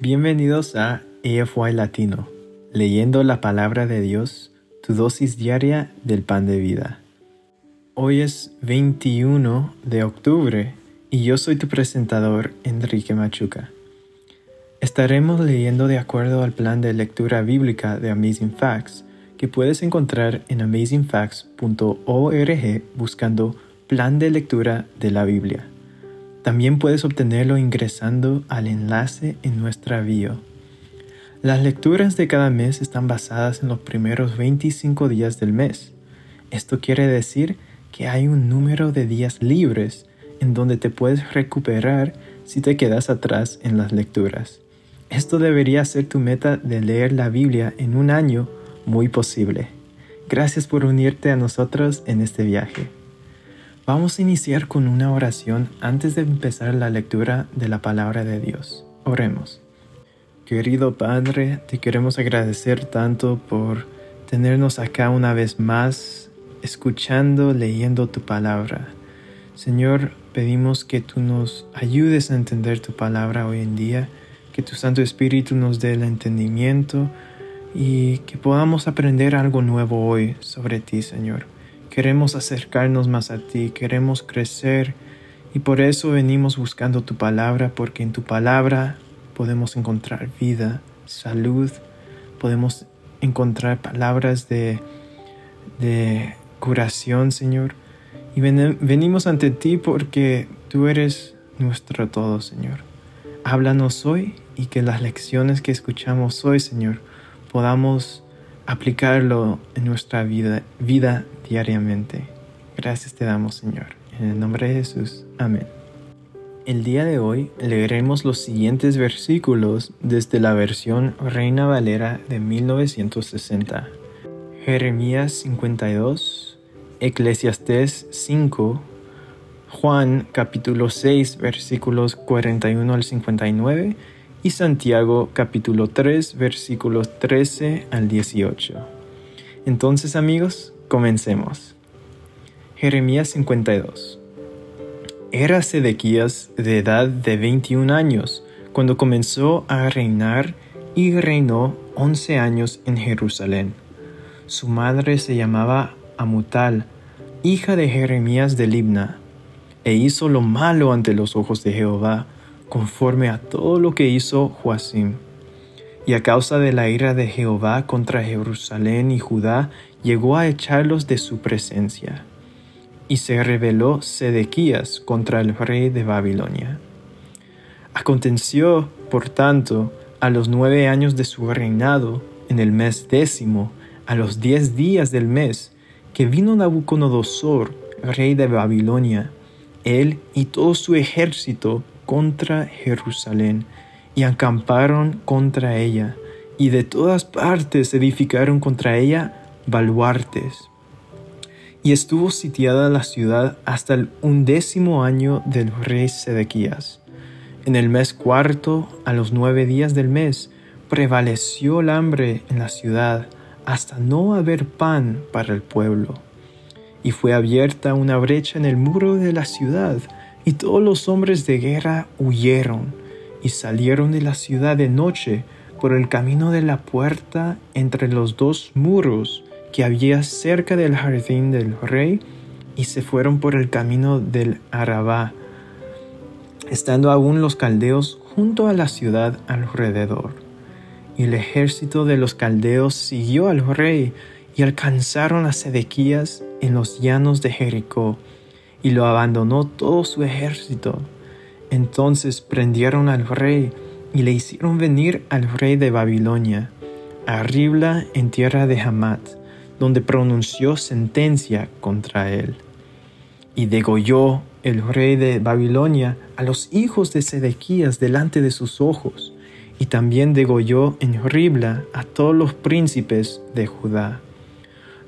Bienvenidos a AFY Latino, leyendo la palabra de Dios, tu dosis diaria del pan de vida. Hoy es 21 de octubre y yo soy tu presentador Enrique Machuca. Estaremos leyendo de acuerdo al plan de lectura bíblica de Amazing Facts que puedes encontrar en amazingfacts.org buscando plan de lectura de la Biblia. También puedes obtenerlo ingresando al enlace en nuestra bio. Las lecturas de cada mes están basadas en los primeros 25 días del mes. Esto quiere decir que hay un número de días libres en donde te puedes recuperar si te quedas atrás en las lecturas. Esto debería ser tu meta de leer la Biblia en un año muy posible. Gracias por unirte a nosotros en este viaje. Vamos a iniciar con una oración antes de empezar la lectura de la palabra de Dios. Oremos. Querido Padre, te queremos agradecer tanto por tenernos acá una vez más, escuchando, leyendo tu palabra. Señor, pedimos que tú nos ayudes a entender tu palabra hoy en día, que tu Santo Espíritu nos dé el entendimiento y que podamos aprender algo nuevo hoy sobre ti, Señor. Queremos acercarnos más a ti, queremos crecer y por eso venimos buscando tu palabra, porque en tu palabra podemos encontrar vida, salud, podemos encontrar palabras de, de curación, Señor. Y venimos ante ti porque tú eres nuestro todo, Señor. Háblanos hoy y que las lecciones que escuchamos hoy, Señor, podamos aplicarlo en nuestra vida, diariamente. Gracias te damos, Señor. En el nombre de Jesús. Amén. El día de hoy leeremos los siguientes versículos desde la versión Reina Valera de 1960. Jeremías 52, Eclesiastés 5, Juan capítulo 6 versículos 41 al 59 y Santiago capítulo 3 versículos 13 al 18. Entonces amigos, comencemos. Jeremías 52. Era Sedequías de edad de 21 años cuando comenzó a reinar y reinó 11 años en Jerusalén. Su madre se llamaba Amutal, hija de Jeremías de Libna, e hizo lo malo ante los ojos de Jehová, conforme a todo lo que hizo Joacim. Y a causa de la ira de Jehová contra Jerusalén y Judá, llegó a echarlos de su presencia. Y se rebeló Sedequías contra el rey de Babilonia. Aconteció, por tanto, a los nueve años de su reinado, en el mes décimo, a los diez días del mes, que vino Nabucodonosor, rey de Babilonia, él y todo su ejército contra Jerusalén y acamparon contra ella, y de todas partes edificaron contra ella baluartes. Y estuvo sitiada la ciudad hasta el undécimo año del rey Sedequías. En el mes cuarto, a los nueve días del mes, prevaleció el hambre en la ciudad hasta no haber pan para el pueblo. Y fue abierta una brecha en el muro de la ciudad, y todos los hombres de guerra huyeron y salieron de la ciudad de noche por el camino de la puerta entre los dos muros que había cerca del jardín del rey y se fueron por el camino del Arabá, estando aún los caldeos junto a la ciudad alrededor. Y el ejército de los caldeos siguió al rey y alcanzaron a Sedequías en los llanos de Jericó y lo abandonó todo su ejército. Entonces prendieron al rey y le hicieron venir al rey de Babilonia, a Ribla en tierra de Hamat, donde pronunció sentencia contra él. Y degolló el rey de Babilonia a los hijos de Sedequías delante de sus ojos, y también degolló en Ribla a todos los príncipes de Judá.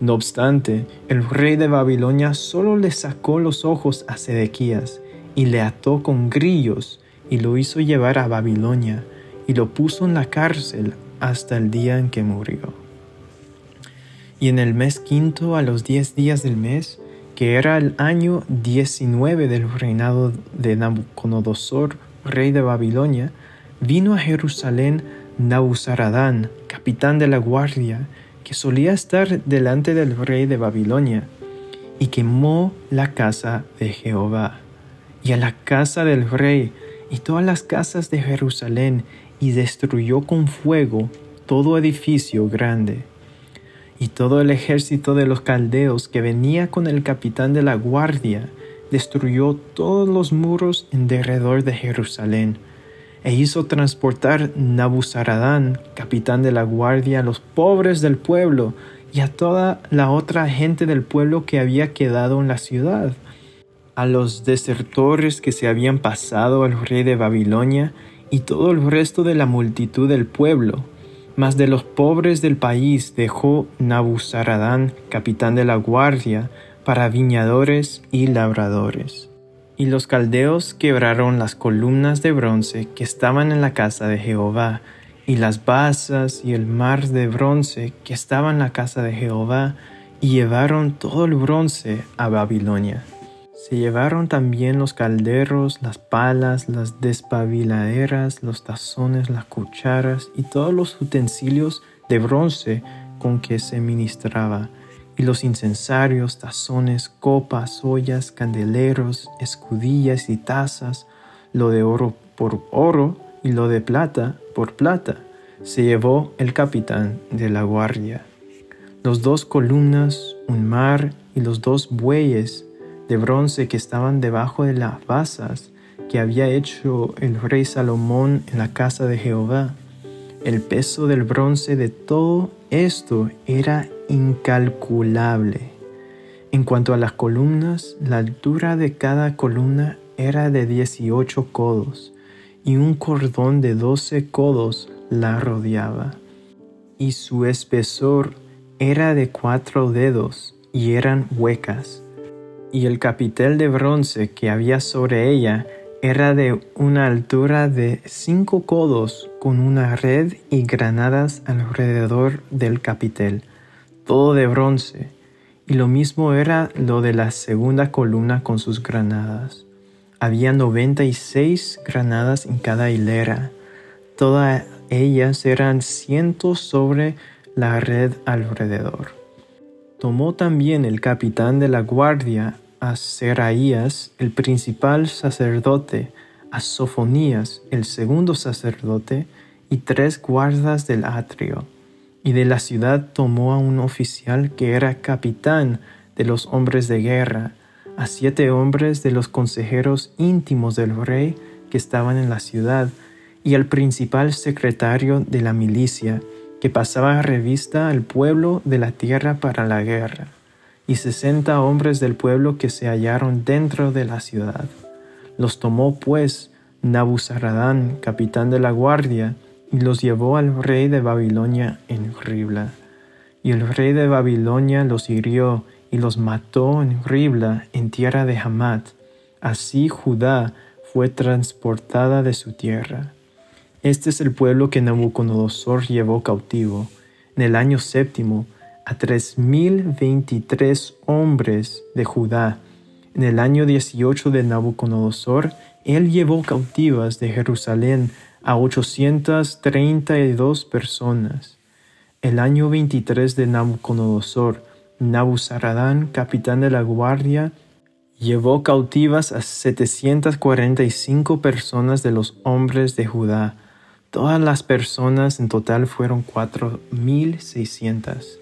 No obstante, el rey de Babilonia solo le sacó los ojos a Sedequías y le ató con grillos y lo hizo llevar a Babilonia y lo puso en la cárcel hasta el día en que murió. Y en el mes quinto, a los diez días del mes, que era el año diecinueve del reinado de Nabucodonosor, rey de Babilonia, vino a Jerusalén Nabuzaradán, capitán de la guardia, que solía estar delante del rey de Babilonia, y quemó la casa de Jehová, y a la casa del rey, y todas las casas de Jerusalén, y destruyó con fuego todo edificio grande. Y todo el ejército de los caldeos que venía con el capitán de la guardia, destruyó todos los muros en derredor de Jerusalén, e hizo transportar Nabuzaradán, capitán de la guardia, a los pobres del pueblo y a toda la otra gente del pueblo que había quedado en la ciudad, a los desertores que se habían pasado al rey de Babilonia y todo el resto de la multitud del pueblo. Mas de los pobres del país dejó Nabuzaradán, capitán de la guardia, para viñadores y labradores. Y los caldeos quebraron las columnas de bronce que estaban en la casa de Jehová, y las basas y el mar de bronce que estaban en la casa de Jehová, y llevaron todo el bronce a Babilonia. Se llevaron también los calderos, las palas, las despabiladeras, los tazones, las cucharas y todos los utensilios de bronce con que se ministraba y los incensarios, tazones, copas, ollas, candeleros, escudillas y tazas, lo de oro por oro y lo de plata por plata, se llevó el capitán de la guardia. Los dos columnas, un mar y los dos bueyes de bronce que estaban debajo de las basas que había hecho el rey Salomón en la casa de Jehová. El peso del bronce de todo esto era incalculable. En cuanto a las columnas, la altura de cada columna era de 18 codos y un cordón de 12 codos la rodeaba. Y su espesor era de cuatro dedos y eran huecas. Y el capitel de bronce que había sobre ella era de una altura de cinco codos con una red y granadas alrededor del capitel todo de bronce, y lo mismo era lo de la segunda columna con sus granadas. Había noventa y seis granadas en cada hilera. Todas ellas eran cientos sobre la red alrededor. Tomó también el capitán de la guardia a Seraías, el principal sacerdote, a Sofonías, el segundo sacerdote, y tres guardas del atrio y de la ciudad tomó a un oficial que era capitán de los hombres de guerra, a siete hombres de los consejeros íntimos del rey que estaban en la ciudad, y al principal secretario de la milicia, que pasaba revista al pueblo de la tierra para la guerra, y sesenta hombres del pueblo que se hallaron dentro de la ciudad. Los tomó pues Nabuzaradán, capitán de la guardia, y los llevó al rey de Babilonia en Ribla. Y el rey de Babilonia los hirió y los mató en Ribla, en tierra de Hamat. Así Judá fue transportada de su tierra. Este es el pueblo que Nabucodonosor llevó cautivo en el año séptimo a tres mil veintitrés hombres de Judá. En el año dieciocho de Nabucodonosor, él llevó cautivas de Jerusalén a 832 personas. El año 23 de Nabucodonosor, Nabuzaradán, capitán de la guardia, llevó cautivas a 745 personas de los hombres de Judá. Todas las personas en total fueron 4.600.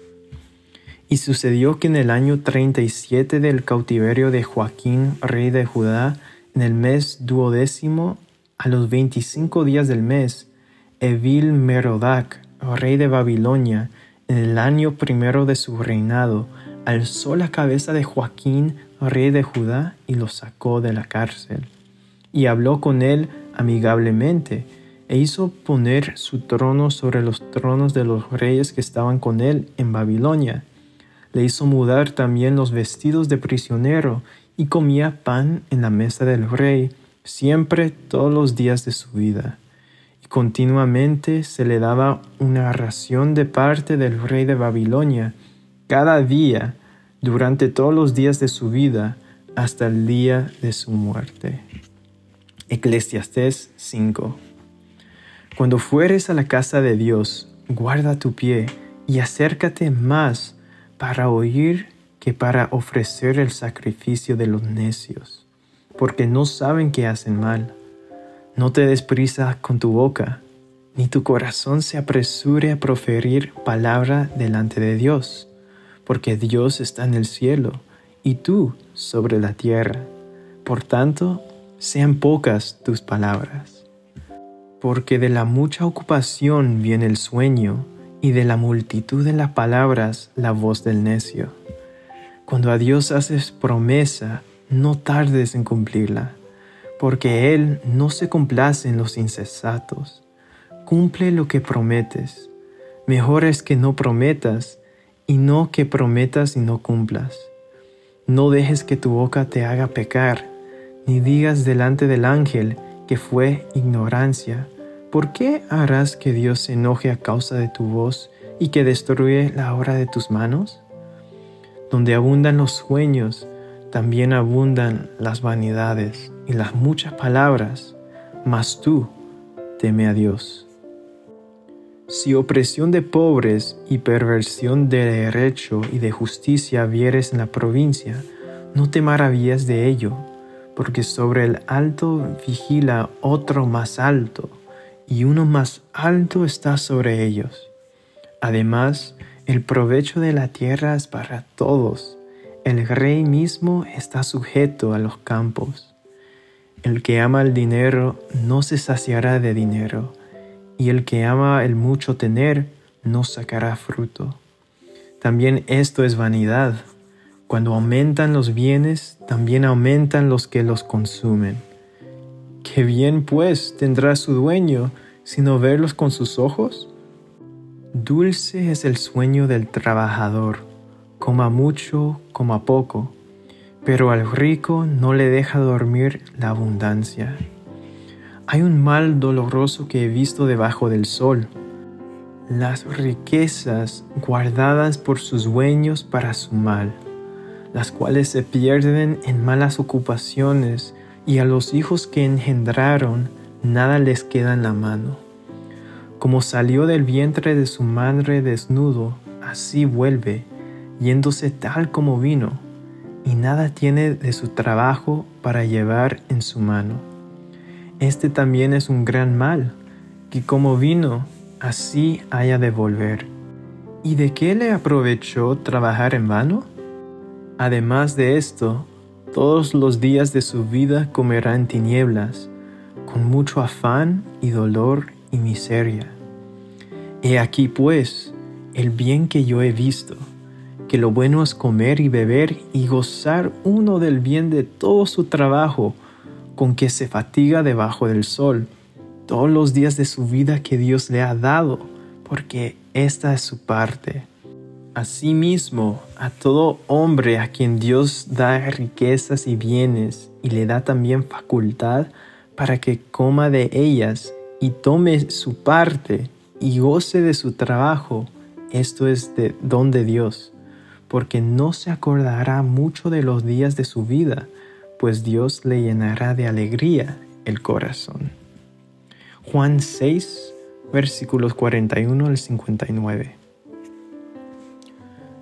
Y sucedió que en el año 37 del cautiverio de Joaquín, rey de Judá, en el mes duodécimo, a los veinticinco días del mes, Evil Merodac, rey de Babilonia, en el año primero de su reinado, alzó la cabeza de Joaquín, rey de Judá, y lo sacó de la cárcel. Y habló con él amigablemente, e hizo poner su trono sobre los tronos de los reyes que estaban con él en Babilonia. Le hizo mudar también los vestidos de prisionero, y comía pan en la mesa del rey, siempre todos los días de su vida, y continuamente se le daba una ración de parte del rey de Babilonia, cada día, durante todos los días de su vida, hasta el día de su muerte. Eclesiastés 5 Cuando fueres a la casa de Dios, guarda tu pie y acércate más para oír que para ofrecer el sacrificio de los necios, porque no saben que hacen mal. No te des prisa con tu boca, ni tu corazón se apresure a proferir palabra delante de Dios, porque Dios está en el cielo y tú sobre la tierra. Por tanto, sean pocas tus palabras. Porque de la mucha ocupación viene el sueño, y de la multitud de las palabras la voz del necio. Cuando a Dios haces promesa, no tardes en cumplirla, porque Él no se complace en los insensatos. Cumple lo que prometes. Mejor es que no prometas y no que prometas y no cumplas. No dejes que tu boca te haga pecar, ni digas delante del ángel que fue ignorancia. ¿Por qué harás que Dios se enoje a causa de tu voz y que destruye la obra de tus manos? Donde abundan los sueños, también abundan las vanidades y las muchas palabras, mas tú teme a Dios. Si opresión de pobres y perversión de derecho y de justicia vieres en la provincia, no te maravillas de ello, porque sobre el alto vigila otro más alto, y uno más alto está sobre ellos. Además, el provecho de la tierra es para todos. El rey mismo está sujeto a los campos. El que ama el dinero no se saciará de dinero y el que ama el mucho tener no sacará fruto. También esto es vanidad. Cuando aumentan los bienes, también aumentan los que los consumen. ¿Qué bien pues tendrá su dueño sino verlos con sus ojos? Dulce es el sueño del trabajador, coma mucho, coma poco, pero al rico no le deja dormir la abundancia. Hay un mal doloroso que he visto debajo del sol. Las riquezas guardadas por sus dueños para su mal, las cuales se pierden en malas ocupaciones y a los hijos que engendraron nada les queda en la mano. Como salió del vientre de su madre desnudo, así vuelve, yéndose tal como vino, y nada tiene de su trabajo para llevar en su mano. Este también es un gran mal, que como vino, así haya de volver. ¿Y de qué le aprovechó trabajar en vano? Además de esto, todos los días de su vida comerá en tinieblas, con mucho afán y dolor y miseria. He aquí pues el bien que yo he visto, que lo bueno es comer y beber y gozar uno del bien de todo su trabajo, con que se fatiga debajo del sol todos los días de su vida que Dios le ha dado, porque esta es su parte. Asimismo, a todo hombre a quien Dios da riquezas y bienes y le da también facultad para que coma de ellas y tome su parte y goce de su trabajo, esto es de don de Dios, porque no se acordará mucho de los días de su vida, pues Dios le llenará de alegría el corazón. Juan 6, versículos 41 al 59.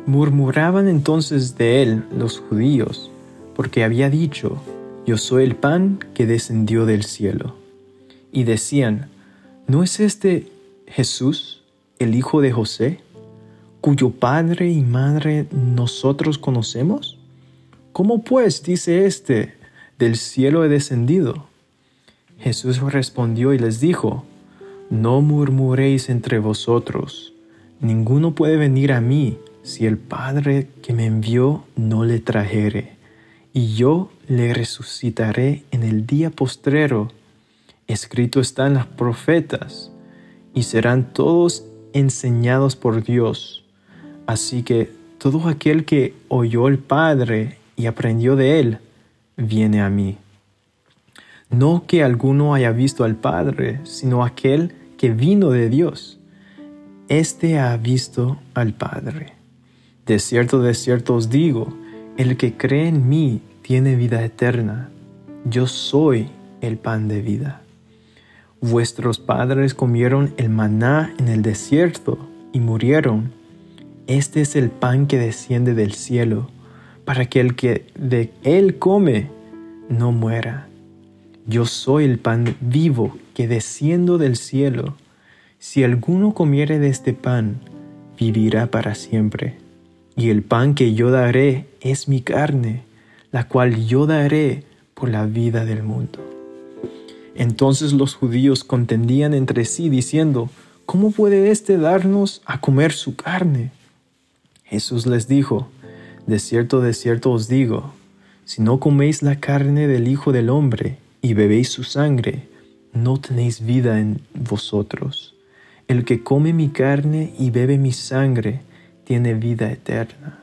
Murmuraban entonces de él los judíos, porque había dicho, Yo soy el pan que descendió del cielo. Y decían, ¿no es este Jesús, el hijo de José, cuyo padre y madre nosotros conocemos? ¿Cómo pues dice éste, del cielo he descendido? Jesús respondió y les dijo, No murmuréis entre vosotros, ninguno puede venir a mí si el Padre que me envió no le trajere, y yo le resucitaré en el día postrero. Escrito está en las profetas, y serán todos enseñados por Dios. Así que todo aquel que oyó el Padre y aprendió de él, viene a mí. No que alguno haya visto al Padre, sino aquel que vino de Dios. Este ha visto al Padre. De cierto, de cierto os digo, el que cree en mí tiene vida eterna. Yo soy el pan de vida. Vuestros padres comieron el maná en el desierto y murieron. Este es el pan que desciende del cielo, para que el que de él come no muera. Yo soy el pan vivo que desciendo del cielo. Si alguno comiere de este pan, vivirá para siempre. Y el pan que yo daré es mi carne, la cual yo daré por la vida del mundo. Entonces los judíos contendían entre sí diciendo, ¿cómo puede éste darnos a comer su carne? Jesús les dijo, de cierto, de cierto os digo, si no coméis la carne del Hijo del Hombre y bebéis su sangre, no tenéis vida en vosotros. El que come mi carne y bebe mi sangre, tiene vida eterna,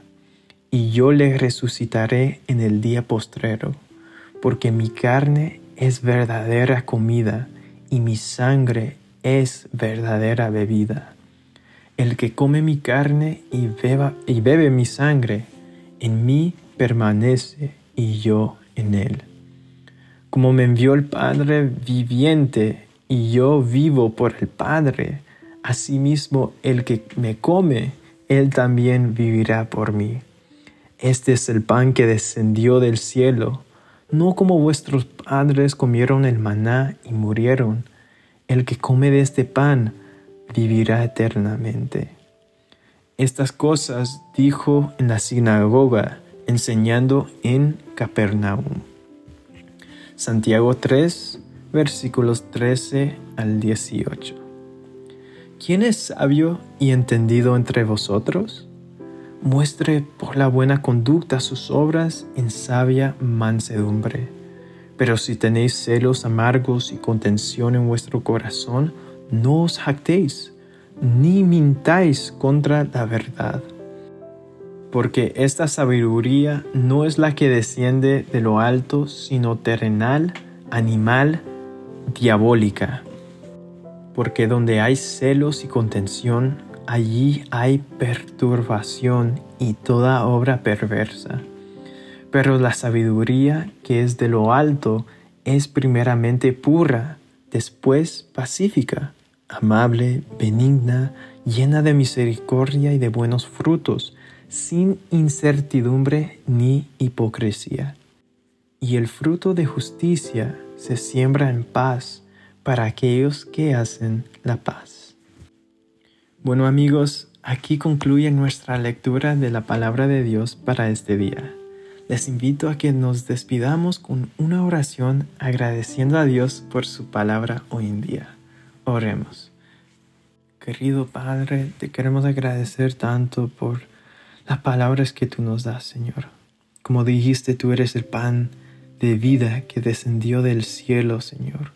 y yo le resucitaré en el día postrero, porque mi carne es verdadera comida y mi sangre es verdadera bebida. El que come mi carne y, beba, y bebe mi sangre, en mí permanece y yo en él. Como me envió el Padre viviente y yo vivo por el Padre, asimismo el que me come, él también vivirá por mí. Este es el pan que descendió del cielo no como vuestros padres comieron el maná y murieron. El que come de este pan vivirá eternamente. Estas cosas dijo en la sinagoga, enseñando en Capernaum. Santiago 3, versículos 13 al 18. ¿Quién es sabio y entendido entre vosotros? muestre por la buena conducta sus obras en sabia mansedumbre. Pero si tenéis celos amargos y contención en vuestro corazón, no os jactéis, ni mintáis contra la verdad. Porque esta sabiduría no es la que desciende de lo alto, sino terrenal, animal, diabólica. Porque donde hay celos y contención, allí hay perturbación y toda obra perversa. Pero la sabiduría que es de lo alto es primeramente pura, después pacífica, amable, benigna, llena de misericordia y de buenos frutos, sin incertidumbre ni hipocresía. Y el fruto de justicia se siembra en paz para aquellos que hacen la paz. Bueno amigos, aquí concluye nuestra lectura de la palabra de Dios para este día. Les invito a que nos despidamos con una oración agradeciendo a Dios por su palabra hoy en día. Oremos. Querido Padre, te queremos agradecer tanto por las palabras que tú nos das, Señor. Como dijiste, tú eres el pan de vida que descendió del cielo, Señor.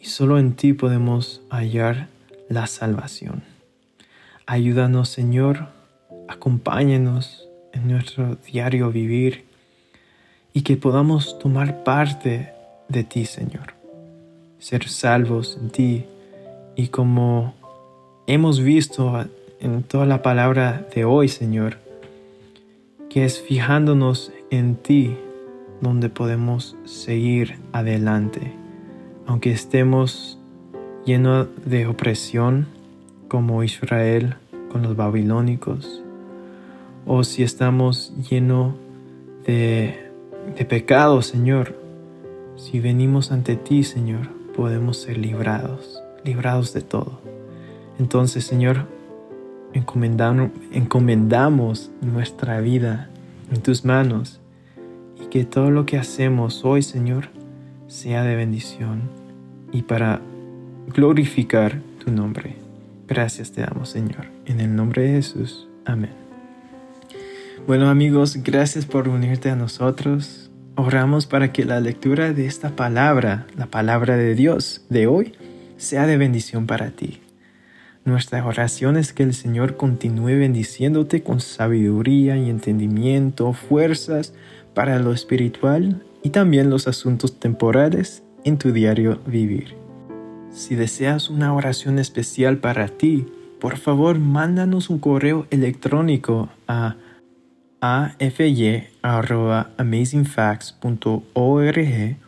Y solo en ti podemos hallar la salvación. Ayúdanos, Señor, acompáñenos en nuestro diario vivir y que podamos tomar parte de ti, Señor. Ser salvos en ti y como hemos visto en toda la palabra de hoy, Señor, que es fijándonos en ti donde podemos seguir adelante, aunque estemos llenos de opresión, como Israel con los babilónicos, o si estamos llenos de, de pecado, Señor, si venimos ante ti, Señor, podemos ser librados, librados de todo. Entonces, Señor, encomendamos, nuestra vida en tus manos y que todo lo que hacemos hoy, Señor, sea de bendición y para glorificar tu nombre. Gracias te damos, Señor. En el nombre de Jesús. Amén. Bueno amigos, gracias por unirte a nosotros. Oramos para que la lectura de esta palabra, la palabra de Dios de hoy, sea de bendición para ti. Nuestra oración es que el Señor continúe bendiciéndote con sabiduría y entendimiento, fuerzas para lo espiritual y también los asuntos temporales en tu diario vivir. Si deseas una oración especial para ti, por favor mándanos un correo electrónico a afy.amazingfacts.org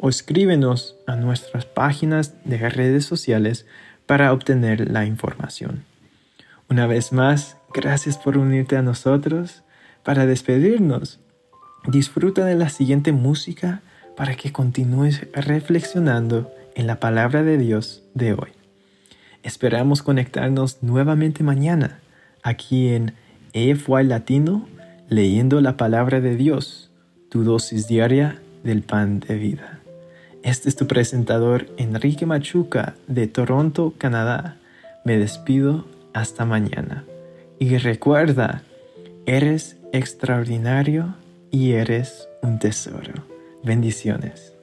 o escríbenos a nuestras páginas de redes sociales para obtener la información. Una vez más, gracias por unirte a nosotros. Para despedirnos, disfruta de la siguiente música para que continúes reflexionando en la palabra de Dios de hoy. Esperamos conectarnos nuevamente mañana aquí en EFY Latino, leyendo la palabra de Dios, tu dosis diaria del pan de vida. Este es tu presentador Enrique Machuca de Toronto, Canadá. Me despido hasta mañana. Y recuerda, eres extraordinario y eres un tesoro. Bendiciones.